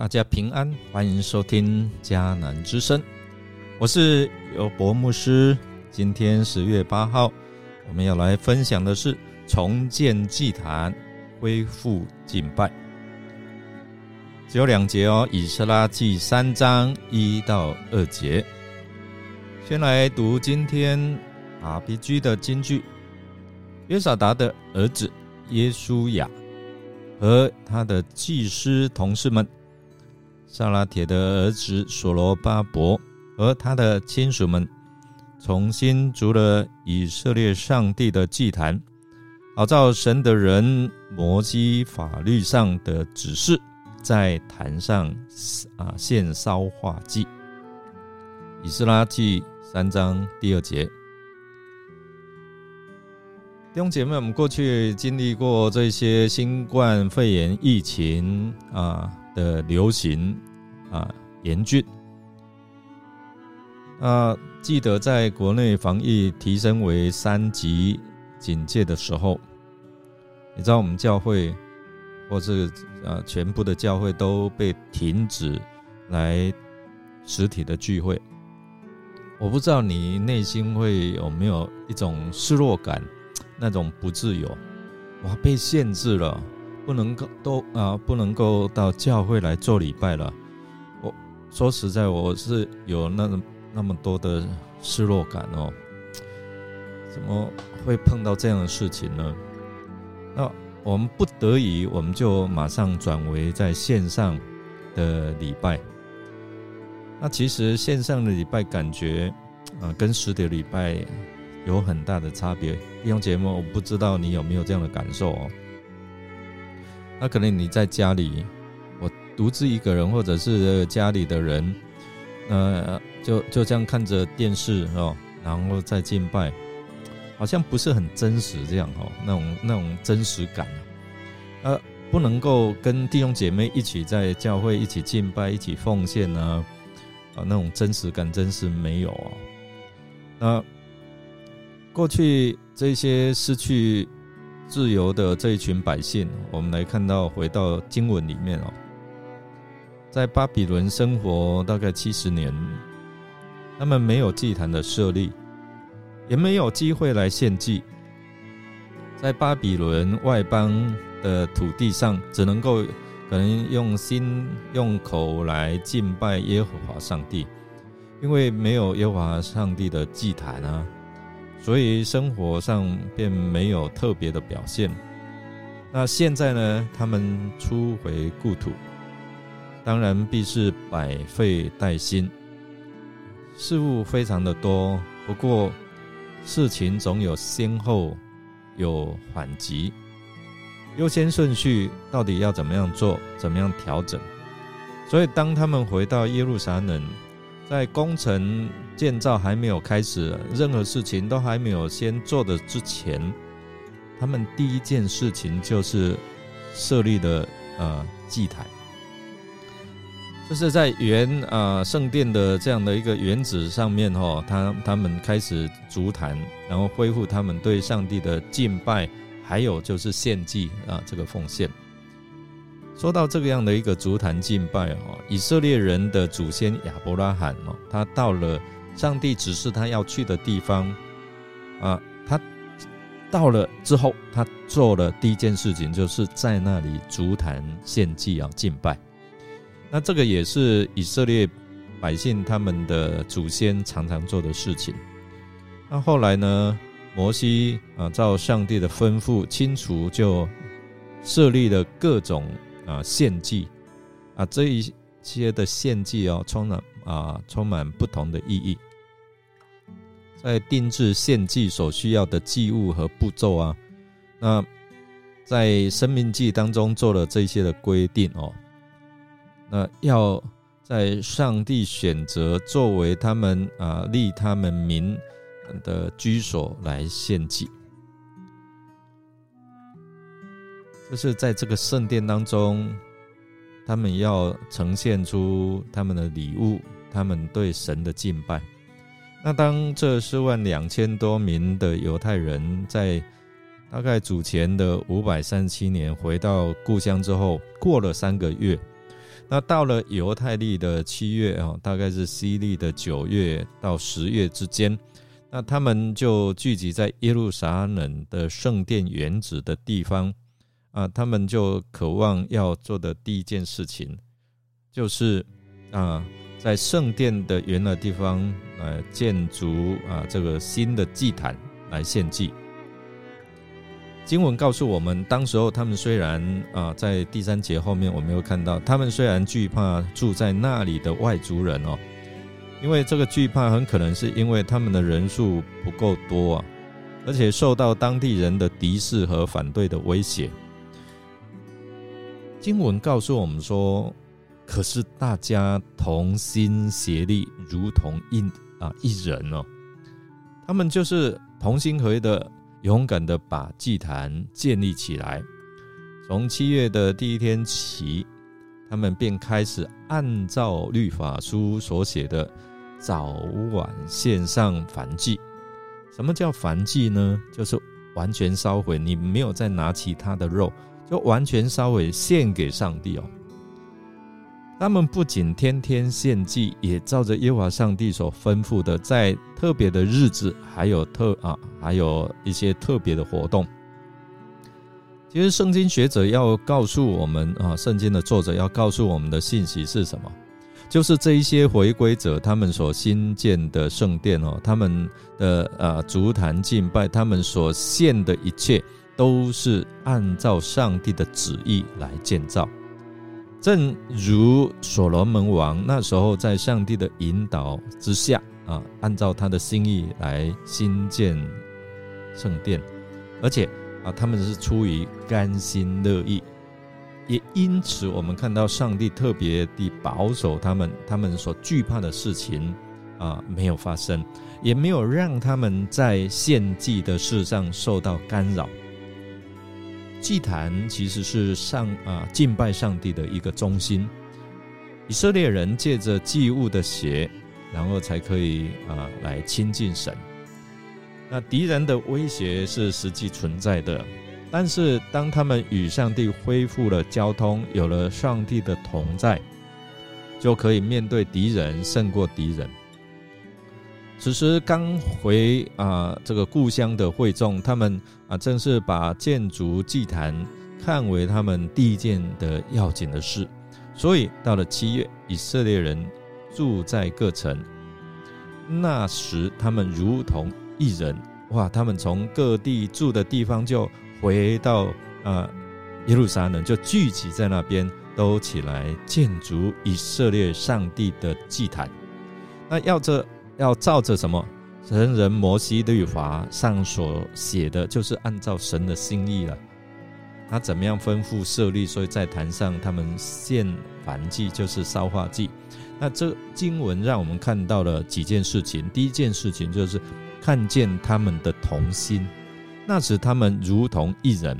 大家平安，欢迎收听迦南之声，我是尤博牧师。今天十月八号，我们要来分享的是重建祭坛，恢复敬拜。只有两节哦，《以斯拉记》三章一到二节。先来读今天 RPG 的金句：约撒达的儿子耶稣雅和他的祭司同事们。萨拉铁的儿子所罗巴伯和他的亲属们重新筑了以色列上帝的祭坛，好照神的人摩西法律上的指示，在坛上啊献烧化祭。以斯拉记三章第二节，弟兄姐妹，我们过去经历过这些新冠肺炎疫情啊。的流行啊严峻啊，记得在国内防疫提升为三级警戒的时候，你知道我们教会或是啊全部的教会都被停止来实体的聚会。我不知道你内心会有没有一种失落感，那种不自由，哇，被限制了。不能够都啊，不能够到教会来做礼拜了。说实在，我是有那那么多的失落感哦。怎么会碰到这样的事情呢？那我们不得已，我们就马上转为在线上的礼拜。那其实线上的礼拜感觉啊，跟实体礼拜有很大的差别。弟兄姐妹，我不知道你有没有这样的感受哦。那可能你在家里，独自一个人，或者是家里的人，呃，就就这样看着电视哦，然后再敬拜，好像不是很真实这样哦，那种那种真实感，呃，不能够跟弟兄姐妹一起在教会一起敬拜、一起奉献呢，啊，那种真实感真是没有啊。那过去这些失去。自由的这一群百姓，我们来看到回到经文里面哦，在巴比伦生活大概七十年，他们没有祭坛的设立，也没有机会来献祭，在巴比伦外邦的土地上，只能够可能用心用口来敬拜耶和华上帝，因为没有耶和华上帝的祭坛啊。所以生活上便没有特别的表现。那现在呢？他们初回故土，当然必是百废待兴，事物非常的多。不过事情总有先后，有缓急，优先顺序到底要怎么样做？怎么样调整？所以当他们回到耶路撒冷。在工程建造还没有开始，任何事情都还没有先做的之前，他们第一件事情就是设立的呃祭坛，就是在原啊圣殿的这样的一个原址上面哈，他他们开始足坛，然后恢复他们对上帝的敬拜，还有就是献祭啊这个奉献。说到这个样的一个足坛敬拜哦，以色列人的祖先亚伯拉罕哦，他到了上帝指示他要去的地方啊，他到了之后，他做了第一件事情，就是在那里足坛献祭啊敬拜。那这个也是以色列百姓他们的祖先常常做的事情。那后来呢，摩西啊照上帝的吩咐，清除就设立了各种。啊，献祭啊，这一些的献祭哦，充满啊，充满不同的意义。在定制献祭所需要的祭物和步骤啊，那在生命记当中做了这些的规定哦。那要在上帝选择作为他们啊立他们民的居所来献祭。就是在这个圣殿当中，他们要呈现出他们的礼物，他们对神的敬拜。那当这四万两千多名的犹太人在大概主前的五百三十七年回到故乡之后，过了三个月，那到了犹太历的七月啊，大概是西历的九月到十月之间，那他们就聚集在耶路撒冷的圣殿原址的地方啊，他们就渴望要做的第一件事情，就是啊，在圣殿的原来地方呃建筑啊这个新的祭坛来献祭。经文告诉我们，当时候他们虽然啊，在第三节后面我们又看到，他们虽然惧怕住在那里的外族人哦，因为这个惧怕很可能是因为他们的人数不够多啊，而且受到当地人的敌视和反对的威胁。经文告诉我们说，可是大家同心协力，如同一啊一人哦，他们就是同心合意的。勇敢的把祭坛建立起来。从七月的第一天起，他们便开始按照律法书所写的早晚献上燔祭。什么叫燔祭呢？就是完全烧毁，你没有再拿其他的肉，就完全烧毁献给上帝哦。他们不仅天天献祭，也照着耶和华上帝所吩咐的，在特别的日子，还有特啊，还有一些特别的活动。其实，圣经学者要告诉我们啊，圣经的作者要告诉我们的信息是什么？就是这一些回归者，他们所新建的圣殿哦，他们的啊足坛敬拜，他们所献的一切，都是按照上帝的旨意来建造。正如所罗门王那时候在上帝的引导之下啊，按照他的心意来新建圣殿，而且啊，他们是出于甘心乐意，也因此我们看到上帝特别地保守他们，他们所惧怕的事情啊没有发生，也没有让他们在献祭的事上受到干扰。祭坛其实是上啊敬拜上帝的一个中心。以色列人借着祭物的血，然后才可以啊来亲近神。那敌人的威胁是实际存在的，但是当他们与上帝恢复了交通，有了上帝的同在，就可以面对敌人，胜过敌人。此时刚回啊这个故乡的会众，他们啊正是把建筑祭坛看为他们第一件的要紧的事，所以到了七月，以色列人住在各城，那时他们如同一人，哇！他们从各地住的地方就回到啊耶路撒冷，就聚集在那边，都起来建筑以色列上帝的祭坛。那要这。要照着什么神人摩西律法上所写的，就是按照神的心意了。他怎么样吩咐设立？所以在坛上他们献燔祭，就是烧化祭。那这经文让我们看到了几件事情。第一件事情就是看见他们的同心，那时他们如同一人，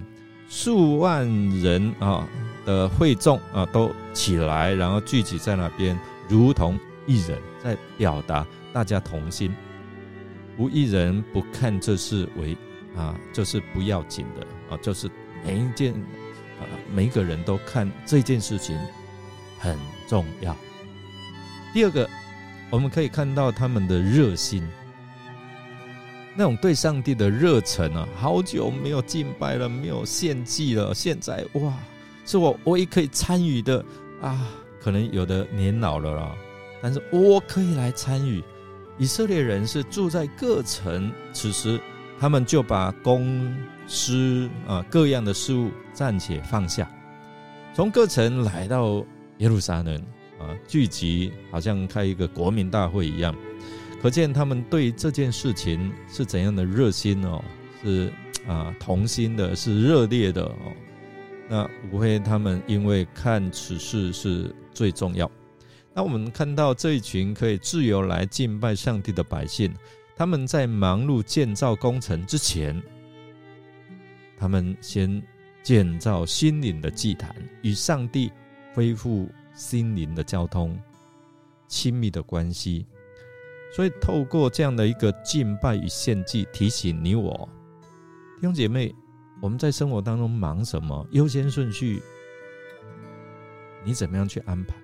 数万人啊的会众啊都起来，然后聚集在那边，如同一人，在表达。大家同心，无一人不看这事为啊，就是不要紧的啊，就是每一件啊，每个人都看这件事情很重要。第二个，我们可以看到他们的热心，那种对上帝的热忱啊，好久没有敬拜了，没有献祭了，现在哇，是我唯一可以参与的啊，可能有的年老了啦，但是我可以来参与。以色列人是住在各城，此时他们就把公司啊各样的事物暂且放下，从各城来到耶路撒冷啊聚集，好像开一个国民大会一样。可见他们对这件事情是怎样的热心哦，是啊同心的，是热烈的哦。那无非他们因为看此事是最重要。那我们看到这一群可以自由来敬拜上帝的百姓，他们在忙碌建造工程之前，他们先建造心灵的祭坛，与上帝恢复心灵的交通、亲密的关系。所以，透过这样的一个敬拜与献祭，提醒你我弟兄姐妹，我们在生活当中忙什么？优先顺序你怎么样去安排？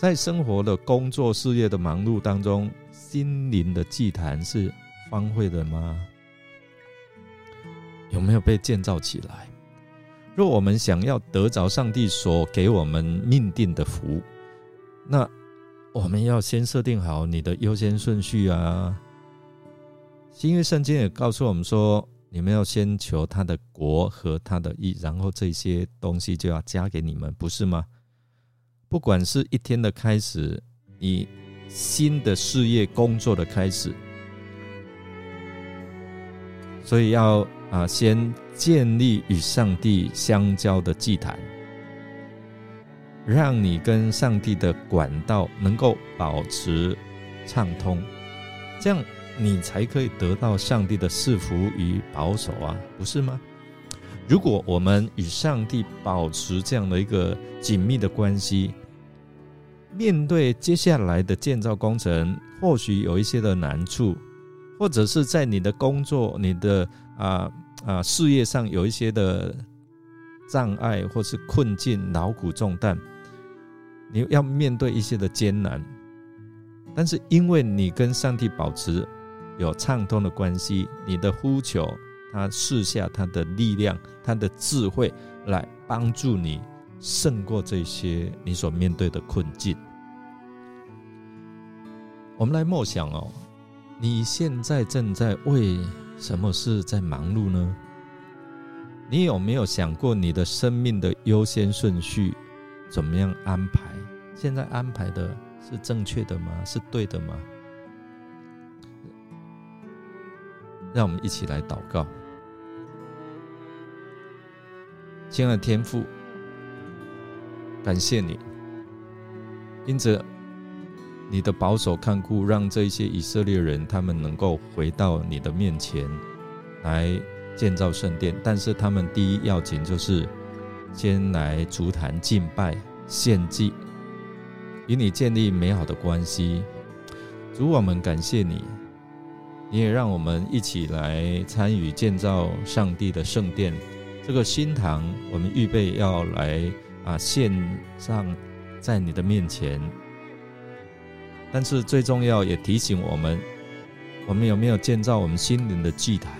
在生活的工作、事业的忙碌当中，心灵的祭坛是荒废的吗？有没有被建造起来？若我们想要得着上帝所给我们命定的福，那我们要先设定好你的优先顺序啊。新约圣经也告诉我们说，你们要先求他的国和他的义，然后这些东西就要加给你们，不是吗？不管是一天的开始，你新的事业工作的开始，所以要啊，先建立与上帝相交的祭坛，让你跟上帝的管道能够保持畅通，这样你才可以得到上帝的赐福与保守啊，不是吗？如果我们与上帝保持这样的一个紧密的关系，面对接下来的建造工程，或许有一些的难处，或者是在你的工作、你的啊啊事业上有一些的障碍或是困境、劳苦重担，你要面对一些的艰难。但是因为你跟上帝保持有畅通的关系，你的呼求，他试下他的力量、他的智慧来帮助你。胜过这些你所面对的困境。我们来默想哦，你现在正在为什么事在忙碌呢？你有没有想过你的生命的优先顺序怎么样安排？现在安排的是正确的吗？是对的吗？让我们一起来祷告，亲爱的天父。感谢你，因着你的保守看顾，让这些以色列人他们能够回到你的面前来建造圣殿。但是他们第一要紧就是先来足坛敬拜、献祭，与你建立美好的关系。主，我们感谢你，你也让我们一起来参与建造上帝的圣殿。这个新堂，我们预备要来。啊，献上在你的面前，但是最重要也提醒我们，我们有没有建造我们心灵的祭坛，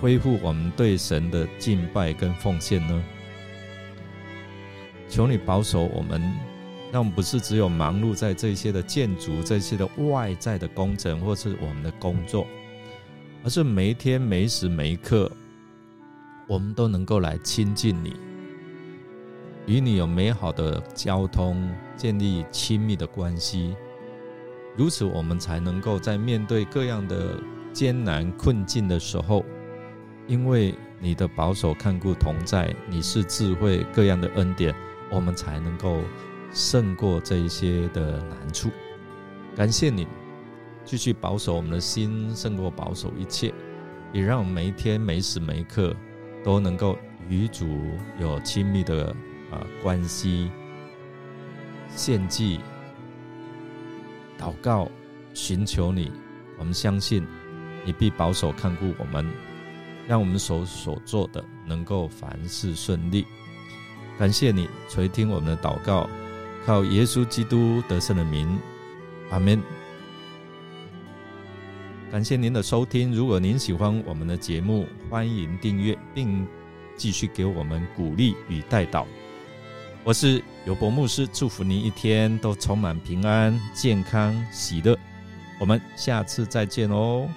恢复我们对神的敬拜跟奉献呢？求你保守我们，让我们不是只有忙碌在这些的建筑、这些的外在的工程或是我们的工作，而是每一天、每时每一刻，我们都能够来亲近你。与你有美好的交通，建立亲密的关系，如此我们才能够在面对各样的艰难困境的时候，因为你的保守看顾同在，你是智慧各样的恩典，我们才能够胜过这一些的难处。感谢你继续保守我们的心，胜过保守一切，也让我们每一天每时每刻都能够与主有亲密的。啊，关系、献祭、祷告、寻求你，我们相信你必保守看顾我们，让我们所所做的能够凡事顺利。感谢你垂听我们的祷告，靠耶稣基督得胜的名，阿门。感谢您的收听，如果您喜欢我们的节目，欢迎订阅并继续给我们鼓励与带导。我是尤博牧师，祝福您一天都充满平安、健康、喜乐。我们下次再见哦。